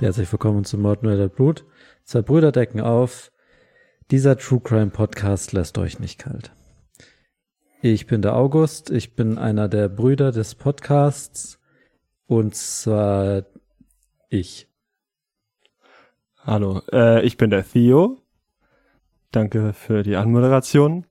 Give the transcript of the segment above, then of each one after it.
Herzlich willkommen zum Mord Mörder Blut. Zwei Brüder decken auf. Dieser True Crime Podcast lässt euch nicht kalt. Ich bin der August, ich bin einer der Brüder des Podcasts und zwar ich. Hallo, äh, ich bin der Theo. Danke für die Anmoderation.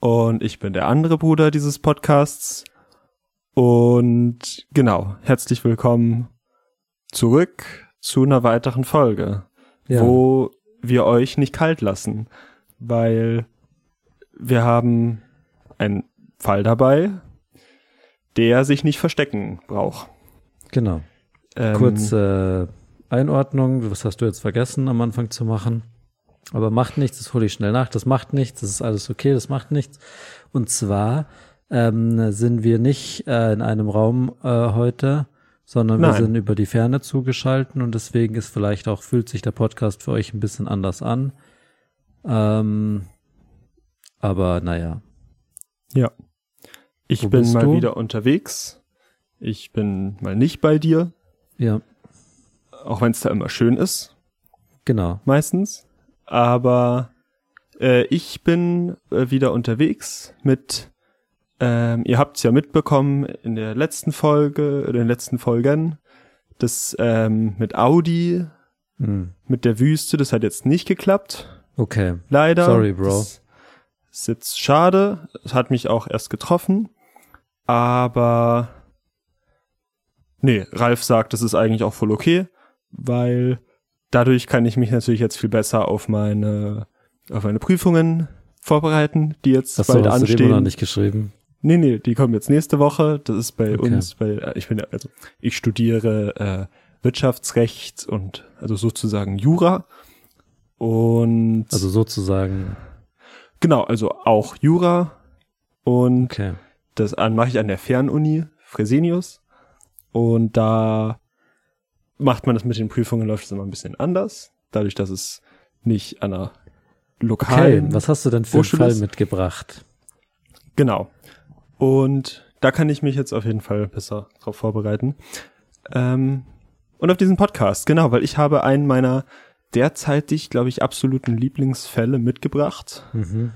Und ich bin der andere Bruder dieses Podcasts. Und genau, herzlich willkommen zurück zu einer weiteren Folge, Ja. wo wir euch nicht kalt lassen, weil wir haben einen Fall dabei, der sich nicht verstecken braucht. Genau. Ähm, Kurze Einordnung, was hast du jetzt vergessen am Anfang zu machen? Aber macht nichts, das hole ich schnell nach, das macht nichts, das ist alles okay, das macht nichts. Und zwar ähm, sind wir nicht äh, in einem Raum äh, heute, sondern wir Nein. sind über die Ferne zugeschalten und deswegen ist vielleicht auch, fühlt sich der Podcast für euch ein bisschen anders an. Ähm, aber naja, Ja. Ich Wo bin mal du? wieder unterwegs. Ich bin mal nicht bei dir, ja, auch wenn es da immer schön ist, genau. meistens. Aber äh, ich bin äh, wieder unterwegs mit, ähm, ihr habt es ja mitbekommen in der letzten Folge, oder in den letzten Folgen, das ähm, mit Audi, Hm. mit der Wüste, das hat jetzt nicht geklappt. Okay, Leider. Sorry, Bro. Das ist jetzt schade. Es hat mich auch erst getroffen. Aber nee, Ralf sagt, das ist eigentlich auch voll okay, weil dadurch kann ich mich natürlich jetzt viel besser auf meine auf meine Prüfungen vorbereiten, die jetzt Achso, bald hast du dem anstehen. noch nicht geschrieben? Nee, nee, die kommen jetzt nächste Woche. Das ist bei Okay. uns, bei äh, ich bin ja- also ich studiere äh, Wirtschaftsrecht und also sozusagen Jura. Und Also sozusagen, Genau, also auch Jura und okay. das an mache ich an der Fernuni Fresenius und da macht man das mit den Prüfungen läuft es immer ein bisschen anders, dadurch, dass es nicht an einer Okay, lokalen was hast du denn für einen Fall mitgebracht? genau und da kann ich mich jetzt auf jeden Fall besser drauf vorbereiten ähm, und auf diesen Podcast genau, weil ich habe einen meiner derzeitig glaube ich absoluten Lieblingsfälle mitgebracht Mhm.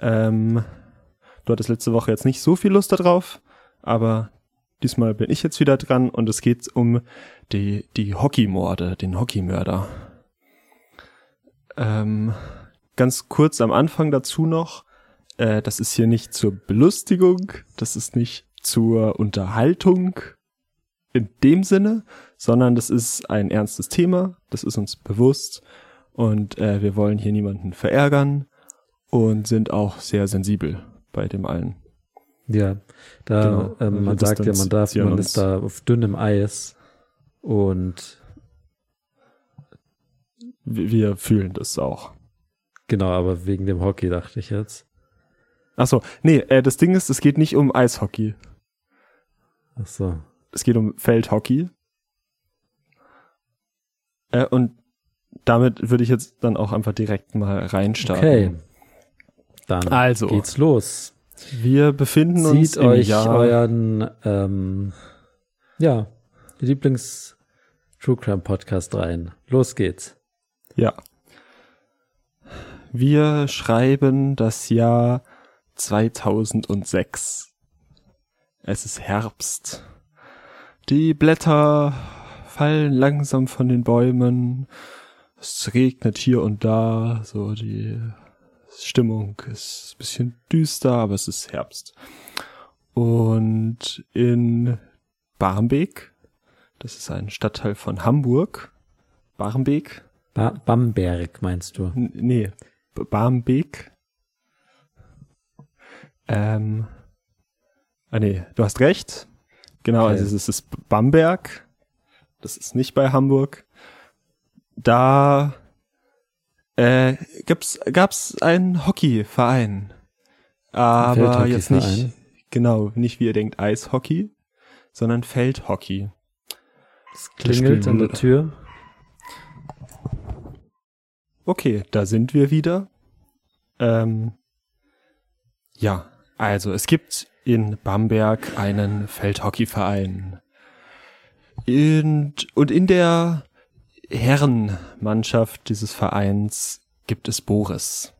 Ähm, du hattest letzte Woche jetzt nicht so viel Lust darauf, aber diesmal bin ich jetzt wieder dran und es geht um die, die Hockeymorde, den Hockeymörder. Ähm, ganz kurz am Anfang dazu noch, äh, das ist hier nicht zur Belustigung, das ist nicht zur Unterhaltung in dem Sinne, sondern das ist ein ernstes Thema, das ist uns bewusst und äh, wir wollen hier niemanden verärgern und sind auch sehr sensibel bei dem allen. Ja, da Genau, ähm, man sagt ja, man darf, man ist da auf dünnem Eis und wir fühlen das auch. genau, aber wegen dem Hockey dachte ich jetzt. Ach so, nee, äh, das Ding ist, es geht nicht um Eishockey. Ach so. Es geht um Feldhockey. Äh, und damit würde ich jetzt dann auch einfach direkt mal reinstarten. Okay. Dann Also. geht's los. Wir befinden uns Zieht im euch Jahr. euren ähm, ja, Lieblings True Crime Podcast rein. Los geht's. Ja. Wir schreiben das Jahr 2006. Es ist Herbst. Die Blätter fallen langsam von den Bäumen. Es regnet hier und da. So die Stimmung ist ein bisschen düster, aber es ist Herbst. Und in Barmbek, das ist ein Stadtteil von Hamburg, Barmbek, Ba Bamberg meinst du? N- Nee, Barmbek. Ähm. Ah nee, du hast recht. Genau, Okay. also es ist Bamberg. Das ist nicht bei Hamburg. Da äh, gibt's, gab's einen Hockeyverein. Aber jetzt nicht, Feldhockeyverein. genau, nicht wie ihr denkt Eishockey, sondern Feldhockey. Es klingelt an der Tür. Okay, da sind wir wieder. Ähm, ja, also es gibt in Bamberg einen Feldhockeyverein. Und, und in der Herrenmannschaft dieses Vereins gibt es Boris.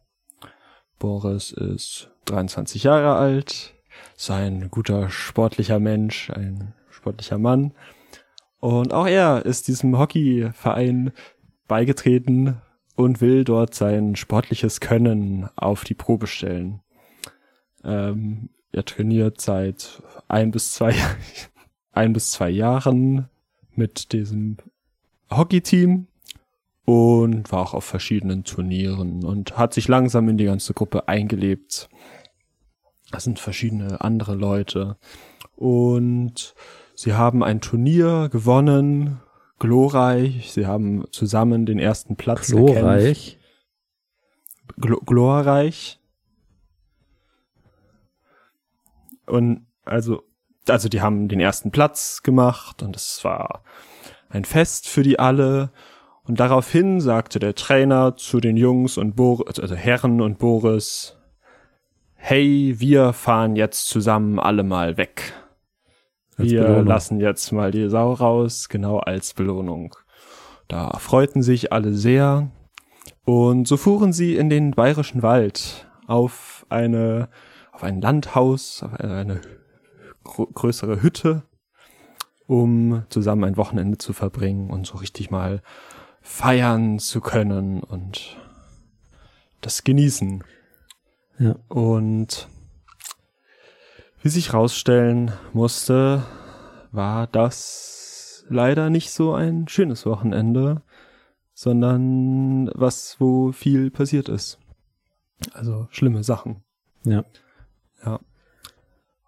Boris ist 23 Jahre alt, ist ein guter sportlicher Mensch, ein sportlicher Mann. Und auch er ist diesem Hockeyverein beigetreten und will dort sein sportliches Können auf die Probe stellen. Ähm, er trainiert seit ein bis zwei, ein bis zwei Jahren mit diesem Hockeyteam und war auch auf verschiedenen Turnieren und hat sich langsam in die ganze Gruppe eingelebt. Das sind verschiedene andere Leute und sie haben ein Turnier gewonnen, glorreich. Sie haben zusammen den ersten Platz Glorreich. Gl glorreich. Und also, also die haben den ersten Platz gemacht und es war ein Fest für die alle. Und daraufhin sagte der Trainer zu den Jungs und Boris, also Herren und Boris, hey, wir fahren jetzt zusammen alle mal weg. Als wir Belohnung. lassen jetzt mal die Sau raus, genau als Belohnung. Da freuten sich alle sehr. Und so fuhren sie in den bayerischen Wald auf eine, auf ein Landhaus, auf eine, eine grö- größere Hütte, um zusammen ein Wochenende zu verbringen und so richtig mal feiern zu können und das genießen. Ja. Und wie sich rausstellen musste, war das leider nicht so ein schönes Wochenende, sondern was, wo viel passiert ist. Also schlimme Sachen. Ja. Ja.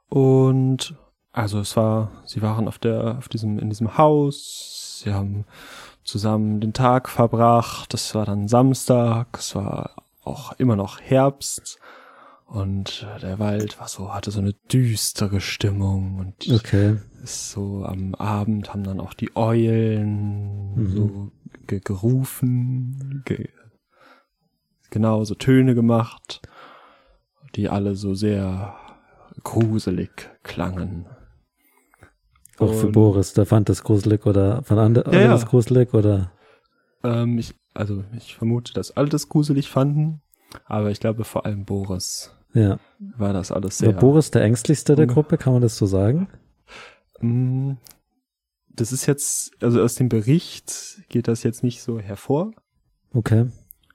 Und also es war, sie waren auf der, auf diesem, in diesem Haus, sie haben zusammen den Tag verbracht, es war dann Samstag, es war auch immer noch Herbst und der Wald war so, hatte so eine düstere Stimmung und Okay. ist so am Abend haben dann auch die Eulen Mhm. so ge gerufen, ge genau so Töne gemacht, die alle so sehr gruselig klangen. Auch für Und, Boris, der fand das gruselig oder fand andere Ja, ja, das gruselig oder Ähm, ich, also ich vermute, dass alle das gruselig fanden, aber ich glaube vor allem Boris ja. war das alles War sehr. Boris der ängstlichste der Gruppe, kann man das so sagen? Mm, Das ist jetzt, also aus dem Bericht geht das jetzt nicht so hervor, Okay.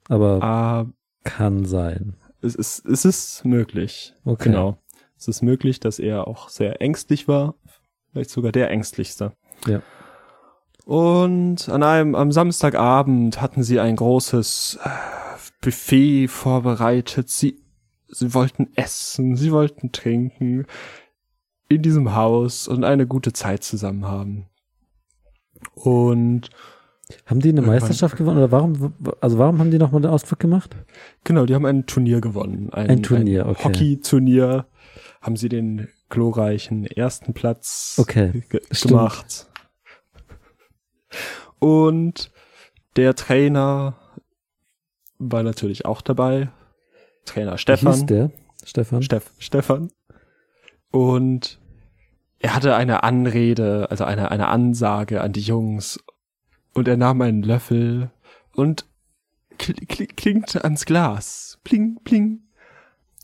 Aber aber kann sein. Es ist, es ist möglich. Okay. Genau. Es ist möglich, dass er auch sehr ängstlich war. Vielleicht sogar der ängstlichste. Ja. Und an einem, am Samstagabend hatten sie ein großes äh, Buffet vorbereitet. Sie, sie wollten essen, sie wollten trinken in diesem Haus und eine gute Zeit zusammen haben. Und Haben die eine Irgendwann- Meisterschaft gewonnen oder warum, also warum haben die nochmal den Ausflug gemacht? Genau, die haben ein Turnier gewonnen. Ein, Ein Turnier, okay. Hockey-Turnier haben sie den glorreichen ersten Platz Okay, ge stimmt. gemacht. Und der Trainer war natürlich auch dabei. Trainer Wie Stefan. hieß der? Stefan? Steff, Stefan. Und er hatte eine Anrede, also eine, eine Ansage an die Jungs. Und er nahm einen Löffel und kl kl klinkte ans Glas. Pling, pling.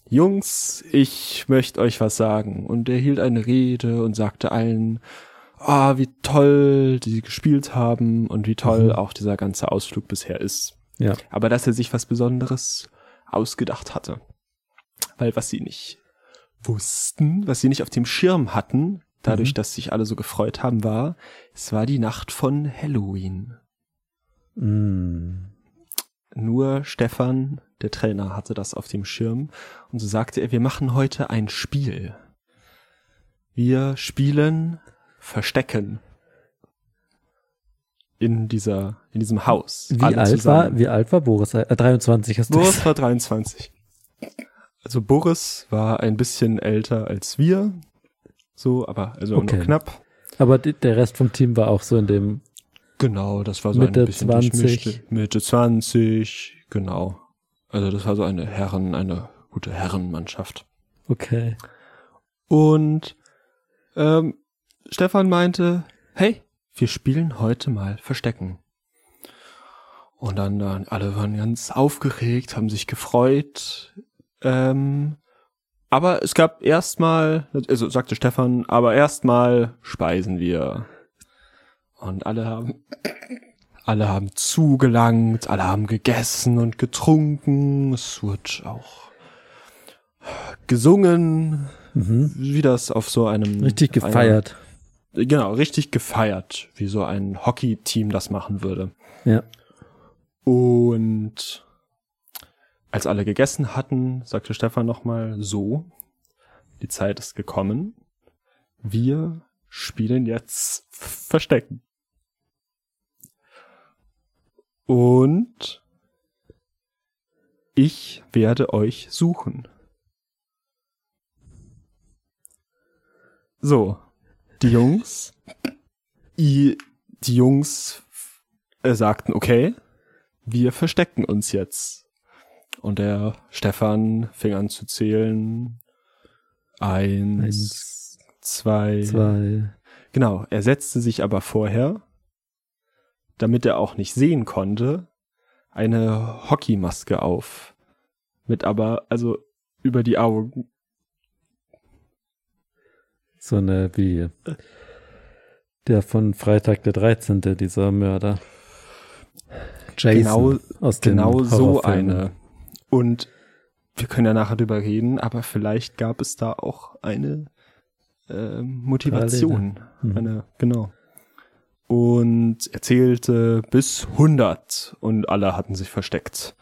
Jungs, ich möchte euch was sagen. Und er hielt eine Rede und sagte allen, ah, wie toll die gespielt haben und wie toll Mhm. auch dieser ganze Ausflug bisher ist. Ja. Aber dass er sich was Besonderes ausgedacht hatte. Weil was sie nicht wussten, was sie nicht auf dem Schirm hatten, dadurch, Mhm. dass sich alle so gefreut haben, war, es war die Nacht von Halloween. Mm. Nur Stefan, der Trainer, hatte das auf dem Schirm und so sagte er, wir machen heute ein Spiel. Wir spielen Verstecken in dieser, in diesem Haus. Wie alt zusammen. war, wie alt war Boris? Äh, 23 hast du Boris gesagt. war 23. Also Boris war ein bisschen älter als wir. So, aber also Okay. nur knapp. Aber der Rest vom Team war auch so in dem, Genau, das war so Mitte ein bisschen 20. durchmischte- Mitte 20, genau. Also das war so eine Herren, eine gute Herrenmannschaft. okay. Und ähm, Stefan meinte, hey, wir spielen heute mal Verstecken. Und dann, dann alle waren ganz aufgeregt, haben sich gefreut. Ähm, aber es gab erstmal, also sagte Stefan, aber erstmal speisen wir. Und alle haben, alle haben zugelangt, alle haben gegessen und getrunken. Es wurde auch gesungen, Mhm. wie das auf so einem Richtig gefeiert. genau, richtig gefeiert, wie so ein Hockey-Team das machen würde. Ja. Und als alle gegessen hatten, sagte Stefan nochmal so, die Zeit ist gekommen. Wir spielen jetzt Verstecken. Und ich werde euch suchen. So, die Jungs, i- die Jungs äh, sagten, okay, wir verstecken uns jetzt. Und der Stefan fing an zu zählen. Eins, Eins, zwei, zwei. Genau, er setzte sich aber vorher, damit er auch nicht sehen konnte, eine Hockeymaske auf. Mit aber, also über die Augen. So eine wie der von Freitag der 13., dieser Mörder. Jason Genau, aus genau so eine. Und wir können ja nachher drüber reden, aber vielleicht gab es da auch eine äh, Motivation. Mhm. Eine, genau. Und er zählte bis 100 und alle hatten sich versteckt.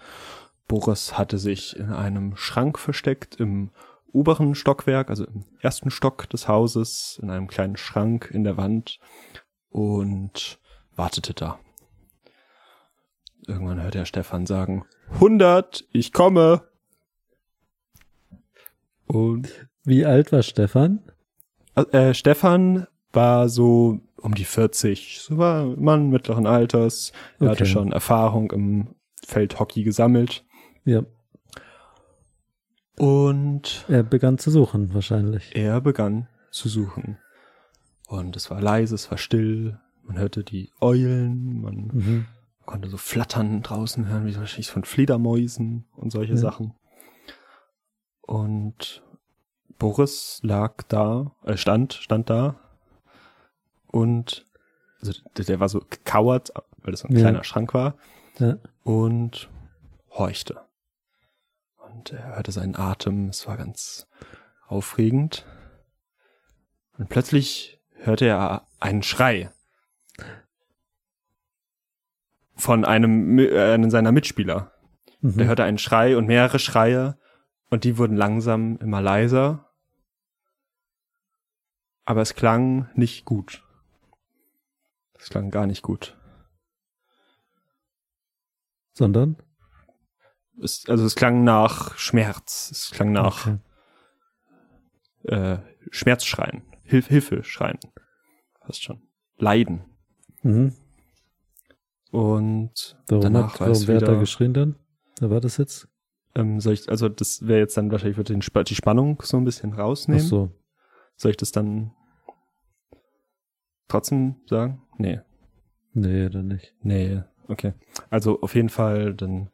Boris hatte sich in einem Schrank versteckt im oberen Stockwerk, also im ersten Stock des Hauses, in einem kleinen Schrank in der Wand und wartete da. Irgendwann hörte er Stefan sagen, 100, ich komme. Und Wie alt war Stefan? äh, Stefan war so um die 40, so war ein Mann mittleren Alters. Er hatte Okay. schon Erfahrung im Feldhockey gesammelt. Ja, Und er begann zu suchen wahrscheinlich. er begann zu suchen. Und es war leise, es war still. Man hörte die Eulen, man Mhm. Konnte so Flattern draußen hören, wie wahrscheinlich von Fledermäusen und solche Ja. Sachen. Und Boris lag da, äh, stand, stand da und also der, der war so gekauert, weil das so ein Ja. kleiner Schrank war Ja. und horchte. Und er hörte seinen Atem, es war ganz aufregend. Und plötzlich hörte er einen Schrei von einem, äh, seiner Mitspieler. Mhm. Der hörte einen Schrei und mehrere Schreie und die wurden langsam immer leiser. Aber es klang nicht gut. Es klang gar nicht gut. Sondern? Es, also es klang nach Schmerz. Es klang nach Okay. äh, Schmerzschreien. Hilf Hilfeschreien. Fast schon. Leiden. Mhm. Und Warum, danach hat, warum wer hat da geschrien dann? Wer war das jetzt? ähm, soll ich, also das wäre jetzt dann wahrscheinlich würde den, die Spannung so ein bisschen Ach rausnehmen. so. Soll ich das dann trotzdem sagen? Nee. Nee, dann nicht. Nee, okay. Also auf jeden Fall dann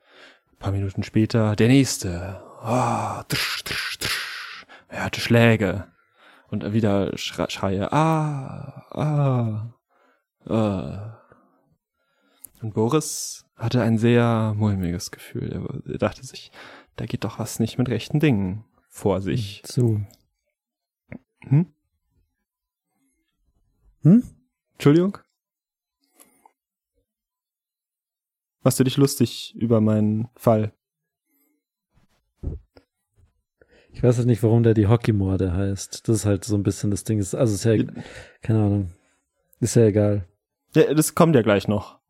ein paar Minuten später der nächste. Ah, tsch, tsch, tsch. Er hatte Schläge. Und wieder Schre Schreie. Ah, ah, ah. Und Boris hatte ein sehr mulmiges Gefühl. Er, er dachte sich, da geht doch was nicht mit rechten Dingen vor sich. Zu. Hm? Hm? Entschuldigung? Machst du dich lustig über meinen Fall? Ich weiß halt nicht, warum der die Hockeymorde heißt. Das ist halt so ein bisschen das Ding. Also ist ja, keine Ahnung. Ist ja egal. Ja, das kommt ja gleich noch.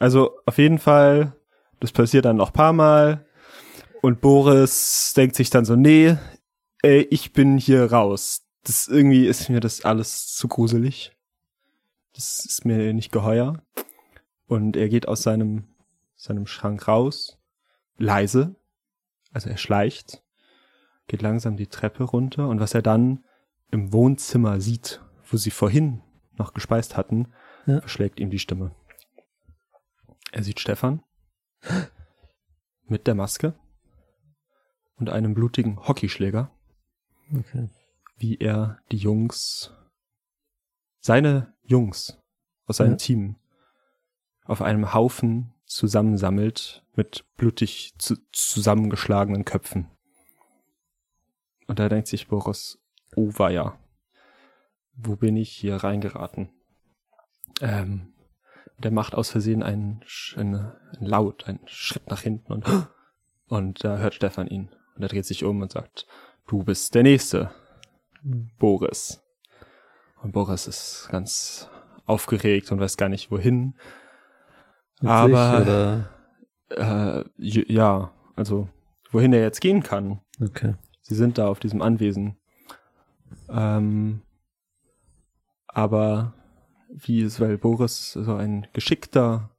Also auf jeden Fall, das passiert dann noch ein paar Mal. Und Boris denkt sich dann so, nee, ey, ich bin hier raus. Das irgendwie ist mir das alles zu gruselig. Das ist mir nicht geheuer. Und er geht aus seinem, seinem Schrank raus. Leise. Also er schleicht. Geht langsam die Treppe runter. Und was er dann im Wohnzimmer sieht, wo sie vorhin noch gespeist hatten, Ja. verschlägt ihm die Stimme. Er sieht Stefan mit der Maske und einem blutigen Hockeyschläger, Okay. wie er die Jungs, seine Jungs aus seinem Ja. Team auf einem Haufen zusammensammelt mit blutig zu zusammengeschlagenen Köpfen. Und da denkt sich Boris, oh weia, wo bin ich hier reingeraten? Ähm, der macht aus Versehen einen, einen, einen Laut, einen Schritt nach hinten und, und da hört Stefan ihn. Und er dreht sich um und sagt, du bist der Nächste, Hm. Boris. Und Boris ist ganz aufgeregt und weiß gar nicht wohin. Mit Aber-? Äh, ja, also wohin er jetzt gehen kann. Okay. Sie sind da auf diesem Anwesen. Ähm, aber wie es, weil Boris so ein geschickter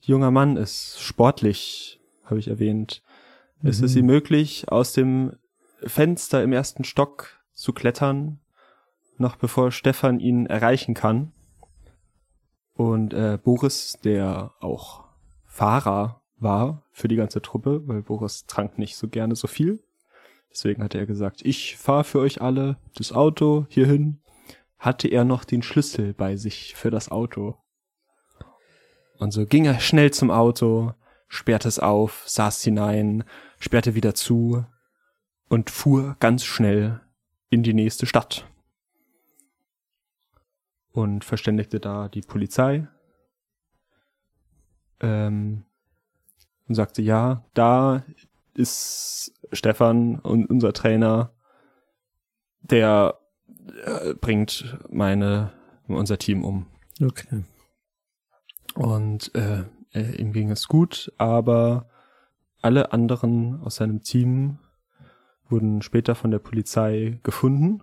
junger Mann ist, sportlich, habe ich erwähnt, ist es Mhm. ihm möglich, aus dem Fenster im ersten Stock zu klettern, noch bevor Stefan ihn erreichen kann. Und äh, Boris, der auch Fahrer war für die ganze Truppe, weil Boris trank nicht so gerne so viel. Deswegen hatte er gesagt, ich fahre für euch alle das Auto hierhin. Hatte er noch den Schlüssel bei sich für das Auto. Und so ging er schnell zum Auto, sperrte es auf, saß hinein, sperrte wieder zu und fuhr ganz schnell in die nächste Stadt. Und verständigte da die Polizei. Ähm, und sagte, ja, da ist Stefan und unser Trainer, der äh, bringt meine, unser Team um. Okay. Und äh, äh, ihm ging es gut, aber alle anderen aus seinem Team wurden später von der Polizei gefunden.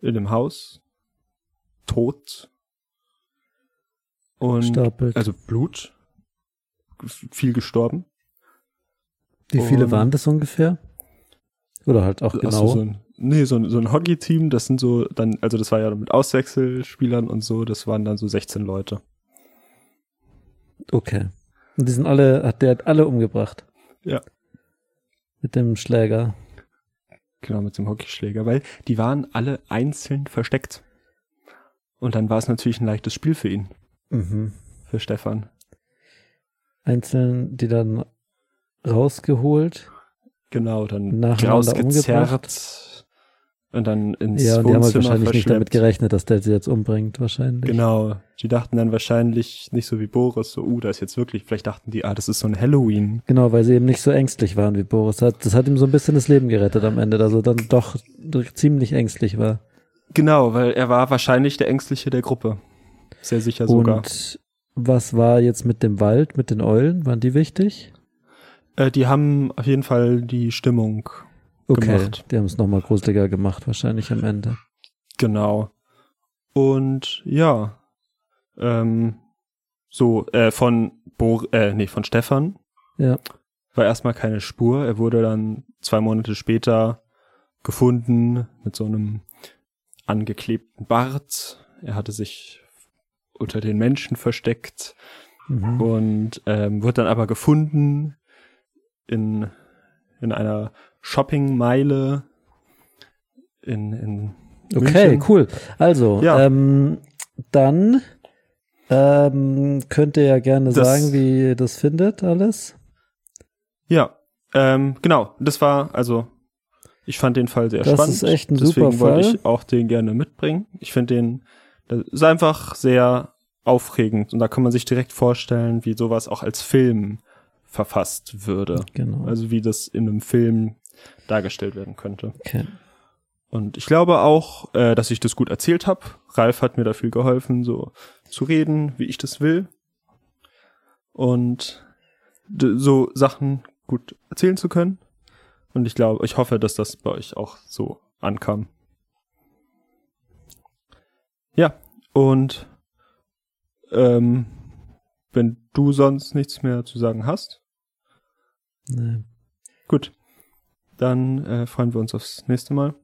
In dem Haus. Tot. Und Stapelt. also Blut. Viel gestorben. Wie viele und- waren das ungefähr? Oder halt auch genau? so ein, nee, so ein, so ein Hockey-Team, das sind so dann, also das war ja mit Auswechselspielern und so, das waren dann so 16 Leute. Okay. Und die sind alle, hat der hat alle umgebracht. Ja. Mit dem Schläger. Genau, mit dem Hockeyschläger, weil die waren alle einzeln versteckt. Und dann war es natürlich ein leichtes Spiel für ihn, Mhm. für Stefan. Einzeln, die dann rausgeholt. Genau, dann rausgezerrt und dann ins Ja, und die haben halt Wohnzimmer wahrscheinlich nicht damit gerechnet, dass der sie jetzt umbringt, wahrscheinlich. Genau, die dachten dann wahrscheinlich nicht so wie Boris, so, uh, da ist jetzt wirklich, vielleicht dachten die, ah, das ist so ein Halloween. Genau, weil sie eben nicht so ängstlich waren wie Boris. Hat, das hat ihm so ein bisschen das Leben gerettet am Ende, dass er dann doch ziemlich ängstlich war. Genau, weil er war wahrscheinlich der Ängstliche der Gruppe. Sehr sicher sogar. Und was war jetzt mit dem Wald, mit den Eulen? Waren die wichtig? Äh, die haben auf jeden Fall die Stimmung Okay, Gemacht. die haben es nochmal gruseliger gemacht, wahrscheinlich am Ende. Genau. Und ja, ähm, so äh, von Bo äh, nee, von Stefan Ja. war erstmal keine Spur. Er wurde dann zwei Monate später gefunden mit so einem angeklebten Bart. Er hatte sich unter den Menschen versteckt Mhm. und ähm, wurde dann aber gefunden in in einer Shoppingmeile in in Okay, München. cool. Also, Ja. ähm, dann ähm, könnt ihr ja gerne Das- sagen, wie ihr das findet, alles. Ja, ähm, genau. Das war, also, ich fand den Fall sehr Das spannend. ist echt ein Deswegen super wollte Fall. ich auch den gerne mitbringen. Ich finde den, das ist einfach sehr aufregend und da kann man sich direkt vorstellen, wie sowas auch als Film verfasst würde. Genau. Also wie das in einem Film dargestellt werden könnte. okay. Und ich glaube auch, äh, dass ich das gut erzählt habe. Ralf hat mir da viel geholfen, so zu reden, wie ich das will. Und so Sachen gut erzählen zu können. Und ich glaube, ich hoffe, dass das bei euch auch so ankam. Ja, und ähm, wenn du sonst nichts mehr zu sagen hast, Nee. Gut. Dann äh, freuen wir uns aufs nächste Mal.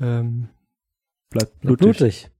Ähm, bleibt blutig. blutig.